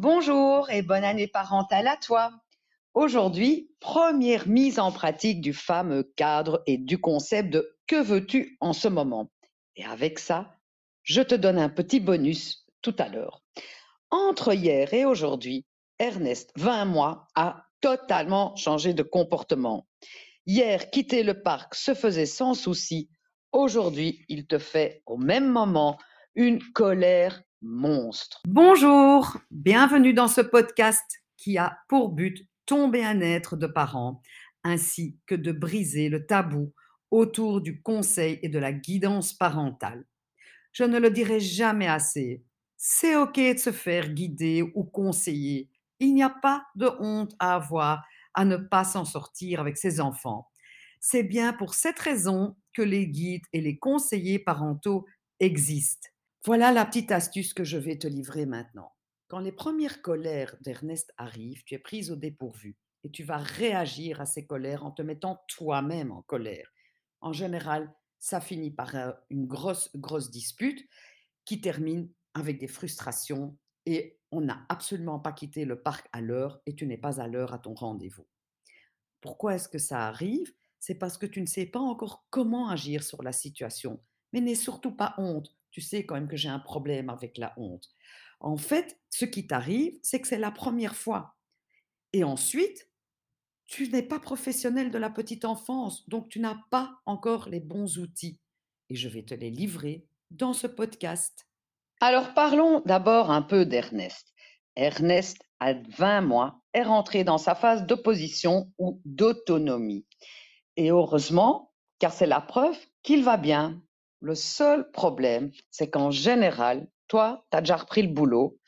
Bonjour et bonne année parentale à toi. Aujourd'hui, première mise en pratique du fameux cadre et du concept de que veux-tu en ce moment? Et avec ça, je te donne un petit bonus tout à l'heure. Entre hier et aujourd'hui, Ernest, 20 mois, a totalement changé de comportement. Hier, quitter le parc se faisait sans souci. Aujourd'hui, il te fait au même moment une colère monstre. Bonjour, bienvenue dans ce podcast qui a pour but ton bien-être de parents ainsi que de briser le tabou autour du conseil et de la guidance parentale. Je ne le dirai jamais assez, c'est OK de se faire guider ou conseiller. Il n'y a pas de honte à avoir à ne pas s'en sortir avec ses enfants. C'est bien pour cette raison que les guides et les conseillers parentaux existent. Voilà la petite astuce que je vais te livrer maintenant. Quand les premières colères d'Ernest arrivent, tu es prise au dépourvu et tu vas réagir à ces colères en te mettant toi-même en colère. En général, ça finit par une grosse, grosse dispute qui termine avec des frustrations et on n'a absolument pas quitté le parc à l'heure et tu n'es pas à l'heure à ton rendez-vous. Pourquoi est-ce que ça arrive? C'est parce que tu ne sais pas encore comment agir sur la situation. Mais n'aie surtout pas honte tu sais quand même que j'ai un problème avec la honte. En fait, ce qui t'arrive, c'est que c'est la première fois. Et ensuite, tu n'es pas professionnel de la petite enfance, donc tu n'as pas encore les bons outils. Et je vais te les livrer dans ce podcast. Alors parlons d'abord un peu d'Ernest. Ernest, à 20 mois, est rentré dans sa phase d'opposition ou d'autonomie. Et heureusement, car c'est la preuve qu'il va bien, le seul problème, c'est qu'en général, toi, tu as déjà repris le boulot,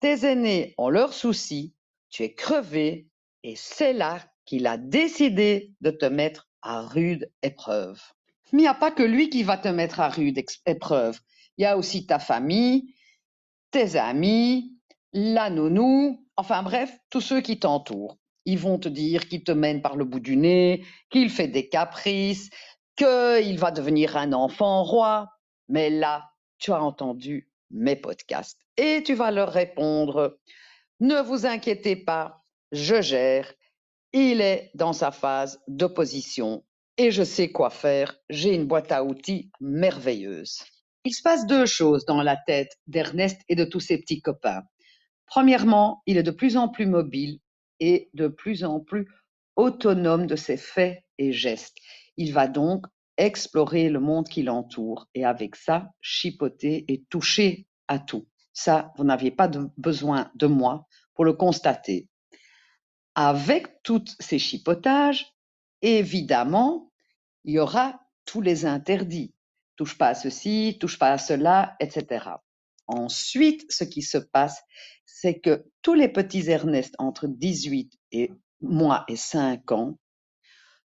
tes aînés ont leurs soucis, tu es crevé, et c'est là qu'il a décidé de te mettre à rude épreuve. Mais il n'y a pas que lui qui va te mettre à rude épreuve. Il y a aussi ta famille, tes amis, la nounou, enfin bref, tous ceux qui t'entourent. Ils vont te dire qu'il te mène par le bout du nez, qu'il fait des caprices, qu'il va devenir un enfant roi. Mais là, tu as entendu mes podcasts et tu vas leur répondre, ne vous inquiétez pas, je gère. Il est dans sa phase d'opposition et je sais quoi faire. J'ai une boîte à outils merveilleuse. Il se passe deux choses dans la tête d'Ernest et de tous ses petits copains. Premièrement, il est de plus en plus mobile et de plus en plus autonome de ses faits et gestes. Il va donc explorer le monde qui l'entoure et avec ça, chipoter et toucher à tout. Ça, vous n'aviez pas besoin de moi pour le constater. Avec tous ces chipotages, évidemment, il y aura tous les interdits. Touche pas à ceci, touche pas à cela, etc. Ensuite, ce qui se passe, c'est que tous les petits Ernest entre 18 et moi et 5 ans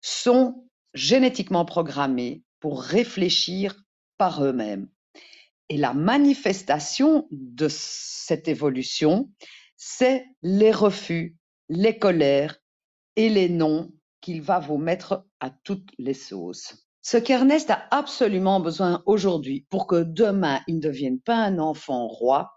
sont génétiquement programmés pour réfléchir par eux-mêmes. Et la manifestation de cette évolution, c'est les refus, les colères et les noms qu'il va vous mettre à toutes les sauces. Ce qu'Ernest a absolument besoin aujourd'hui pour que demain il ne devienne pas un enfant roi,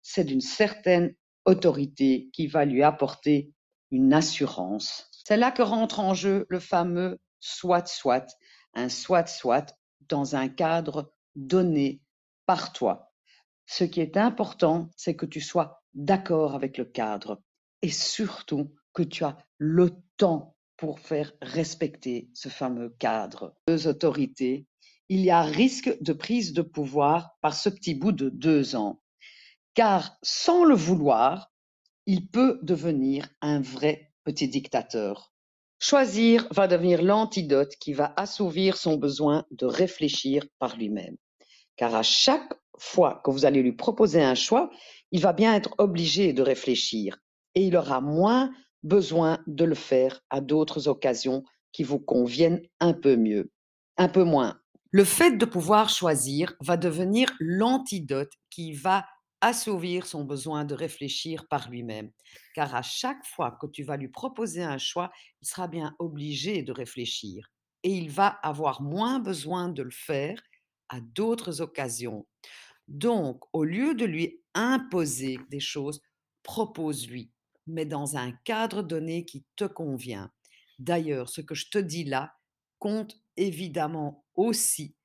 c'est d'une certaine autorité qui va lui apporter une assurance. C'est là que rentre en jeu le fameux soit soit, un soit soit dans un cadre donné par toi. Ce qui est important, c'est que tu sois d'accord avec le cadre et surtout que tu as le temps pour faire respecter ce fameux cadre. Deux autorités, il y a risque de prise de pouvoir par ce petit bout de deux ans, car sans le vouloir, il peut devenir un vrai petit dictateur. Choisir va devenir l'antidote qui va assouvir son besoin de réfléchir par lui-même. Car à chaque fois que vous allez lui proposer un choix, il va bien être obligé de réfléchir et il aura moins besoin de le faire à d'autres occasions qui vous conviennent un peu mieux, un peu moins. Le fait de pouvoir choisir va devenir l'antidote qui va assouvir son besoin de réfléchir par lui-même. Car à chaque fois que tu vas lui proposer un choix, il sera bien obligé de réfléchir et il va avoir moins besoin de le faire à d'autres occasions. Donc, au lieu de lui imposer des choses, propose-lui, mais dans un cadre donné qui te convient. D'ailleurs, ce que je te dis là compte évidemment aussi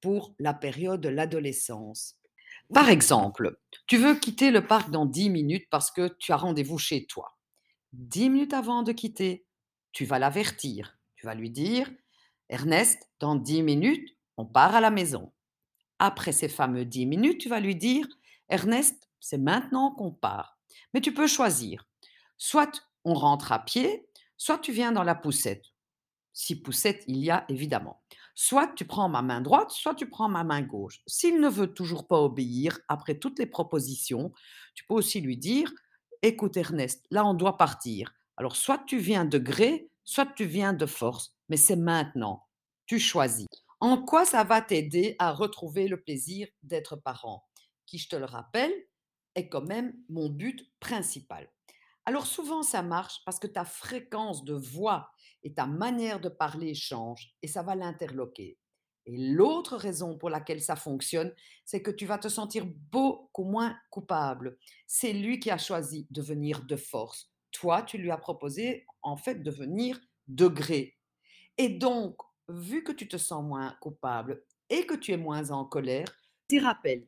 pour la période de l'adolescence. Par exemple, tu veux quitter le parc dans 10 minutes parce que tu as rendez-vous chez toi. 10 minutes avant de quitter, tu vas l'avertir. Tu vas lui dire, Ernest, dans 10 minutes, on part à la maison. Après ces fameux 10 minutes, tu vas lui dire, Ernest, c'est maintenant qu'on part. Mais tu peux choisir. Soit on rentre à pied, soit tu viens dans la poussette. Si poussette il y a, évidemment. Soit tu prends ma main droite, soit tu prends ma main gauche. S'il ne veut toujours pas obéir, après toutes les propositions, tu peux aussi lui dire, écoute Ernest, là on doit partir. Alors soit tu viens de gré, soit tu viens de force, mais c'est maintenant. Tu choisis. En quoi ça va t'aider à retrouver le plaisir d'être parent? Qui, je te le rappelle, est quand même mon but principal. Alors souvent ça marche parce que ta fréquence de voix et ta manière de parler change et ça va l'interloquer. Et l'autre raison pour laquelle ça fonctionne, c'est que tu vas te sentir beaucoup moins coupable. C'est lui qui a choisi de venir de force. Toi, tu lui as proposé en fait de venir de gré. Et donc, vu que tu te sens moins coupable et que tu es moins en colère, t'y rappelle,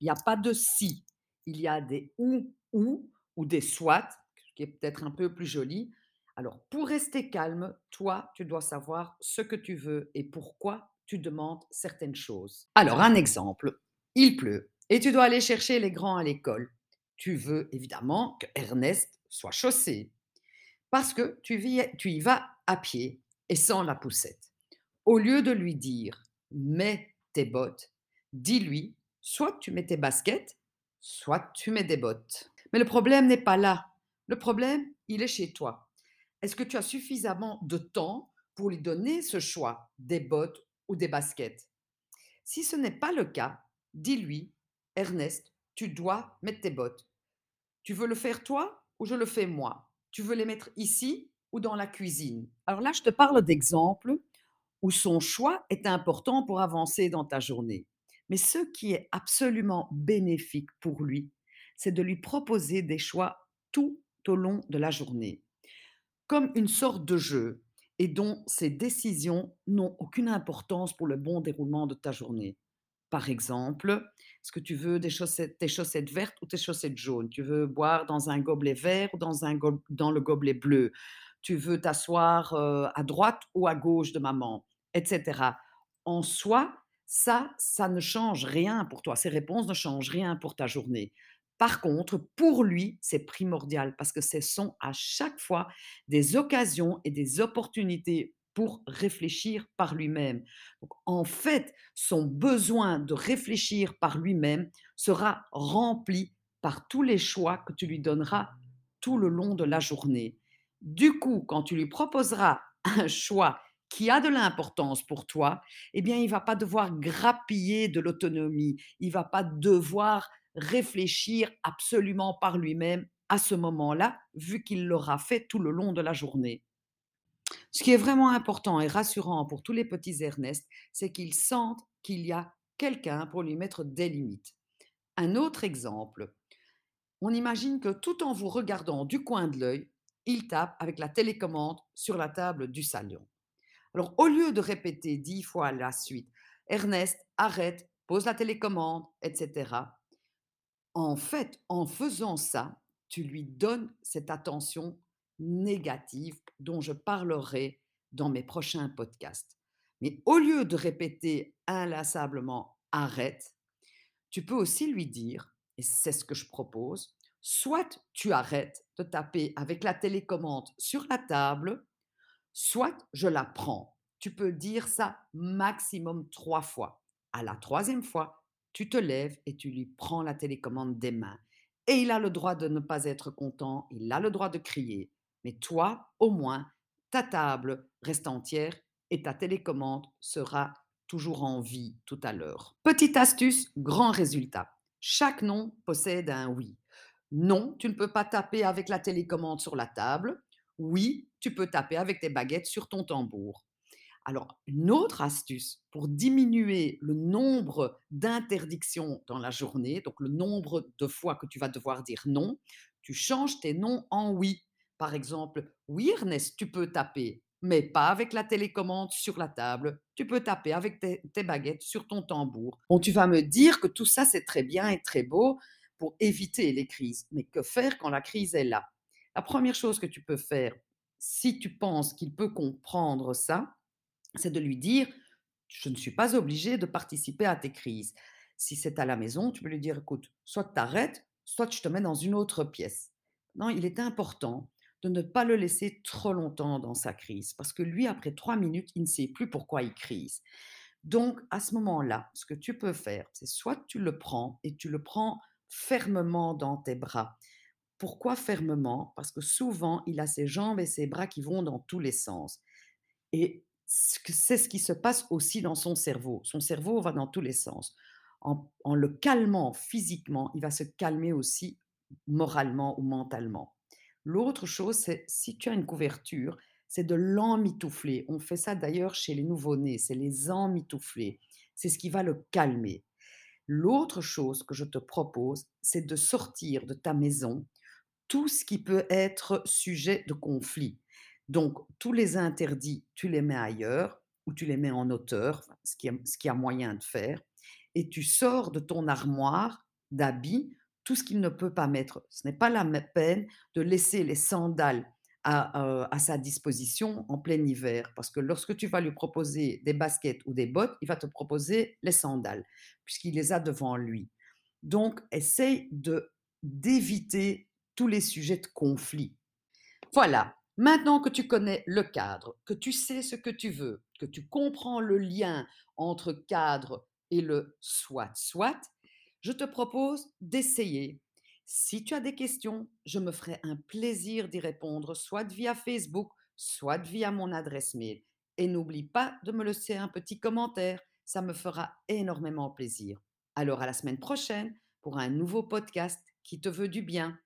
il n'y a pas de si, il y a des ou ou ou des soit, qui est peut-être un peu plus joli. Alors, pour rester calme, toi, tu dois savoir ce que tu veux et pourquoi tu demandes certaines choses. Alors, un exemple, il pleut et tu dois aller chercher les grands à l'école. Tu veux évidemment que Ernest soit chaussé parce que tu, tu y vas à pied et sans la poussette. Au lieu de lui dire mets tes bottes, dis-lui soit tu mets tes baskets, soit tu mets des bottes. Mais le problème n'est pas là. Le problème, il est chez toi. Est-ce que tu as suffisamment de temps pour lui donner ce choix des bottes ou des baskets? Si ce n'est pas le cas, dis-lui, Ernest, tu dois mettre tes bottes. Tu veux le faire toi ou je le fais moi? Tu veux les mettre ici ou dans la cuisine? Alors là, je te parle d'exemples où son choix est important pour avancer dans ta journée. Mais ce qui est absolument bénéfique pour lui, c'est de lui proposer des choix tout au long de la journée, comme une sorte de jeu et dont ces décisions n'ont aucune importance pour le bon déroulement de ta journée. Par exemple, est-ce que tu veux des chaussettes, tes chaussettes vertes ou tes chaussettes jaunes? Tu veux boire dans un gobelet vert ou dans, un dans le gobelet bleu? Tu veux t'asseoir euh, à droite ou à gauche de maman? Etc. En soi, ça, ça ne change rien pour toi. Ces réponses ne changent rien pour ta journée. Par contre, pour lui, c'est primordial parce que ce sont à chaque fois des occasions et des opportunités pour réfléchir par lui-même. en fait, son besoin de réfléchir par lui-même sera rempli par tous les choix que tu lui donneras tout le long de la journée. Du coup, quand tu lui proposeras un choix qui a de l'importance pour toi, eh bien, il va pas devoir grappiller de l'autonomie, il va pas devoir réfléchir absolument par lui-même à ce moment-là, vu qu'il l'aura fait tout le long de la journée. Ce qui est vraiment important et rassurant pour tous les petits Ernest, c'est qu'ils sentent qu'il y a quelqu'un pour lui mettre des limites. Un autre exemple, on imagine que tout en vous regardant du coin de l'œil, il tape avec la télécommande sur la table du salon. Alors, au lieu de répéter dix fois la suite, Ernest, arrête, pose la télécommande, etc., en fait, en faisant ça, tu lui donnes cette attention négative dont je parlerai dans mes prochains podcasts. Mais au lieu de répéter inlassablement arrête, tu peux aussi lui dire, et c'est ce que je propose, soit tu arrêtes de taper avec la télécommande sur la table, soit je la prends. Tu peux dire ça maximum trois fois. À la troisième fois, tu te lèves et tu lui prends la télécommande des mains. Et il a le droit de ne pas être content, il a le droit de crier. Mais toi, au moins, ta table reste entière et ta télécommande sera toujours en vie tout à l'heure. Petite astuce, grand résultat. Chaque nom possède un oui. Non, tu ne peux pas taper avec la télécommande sur la table. Oui, tu peux taper avec tes baguettes sur ton tambour. Alors, une autre astuce pour diminuer le nombre d'interdictions dans la journée, donc le nombre de fois que tu vas devoir dire non, Tu changes tes noms en oui. Par exemple, oui Ernest, tu peux taper, mais pas avec la télécommande sur la table. Tu peux taper avec tes, tes baguettes sur ton tambour. Bon, tu vas me dire que tout ça, c'est très bien et très beau pour éviter les crises. Mais que faire quand la crise est là? La première chose que tu peux faire, si tu penses qu'il peut comprendre ça, c'est de lui dire, je ne suis pas obligé de participer à tes crises. Si c'est à la maison, tu peux lui dire, écoute, soit tu t'arrêtes, soit je te mets dans une autre pièce. Non, il est important de ne pas le laisser trop longtemps dans sa crise, parce que lui, après trois minutes, il ne sait plus pourquoi il crise. Donc, à ce moment-là, ce que tu peux faire, c'est soit tu le prends et tu le prends fermement dans tes bras. Pourquoi fermement? Parce que souvent, il a ses jambes et ses bras qui vont dans tous les sens. Et c'est ce qui se passe aussi dans son cerveau. Son cerveau va dans tous les sens. En, le calmant physiquement, il va se calmer aussi moralement ou mentalement. L'autre chose, c'est si tu as une couverture, c'est de l'emmitoufler. On fait ça d'ailleurs chez les nouveau-nés, c'est les emmitoufler. C'est ce qui va le calmer. L'autre chose que je te propose, c'est de sortir de ta maison tout ce qui peut être sujet de conflit. Donc, tous les interdits, tu les mets ailleurs ou tu les mets en hauteur, ce qui, ce a moyen de faire, et tu sors de ton armoire d'habits tout ce qu'il ne peut pas mettre. Ce n'est pas la peine de laisser les sandales à, euh, à, sa disposition en plein hiver, parce que lorsque tu vas lui proposer des baskets ou des bottes, il va te proposer les sandales, puisqu'il les a devant lui. Donc, essaye de d'éviter tous les sujets de conflit. Voilà, maintenant que tu connais le cadre, que tu sais ce que tu veux, que tu comprends le lien entre cadre et le soit, soit, je te propose d'essayer. Si tu as des questions, je me ferai un plaisir d'y répondre, soit via Facebook, soit via mon adresse mail. Et n'oublie pas de me laisser un petit commentaire, ça me fera énormément plaisir. Alors à la semaine prochaine pour un nouveau podcast qui te veut du bien.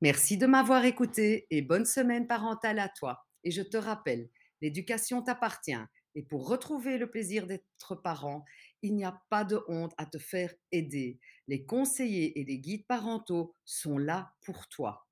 Merci de m'avoir écouté et bonne semaine parentale à toi. Et je te rappelle, l'éducation t'appartient. Et pour retrouver le plaisir d'être parent, il n'y a pas de honte à te faire aider. Les conseillers et les guides parentaux sont là pour toi.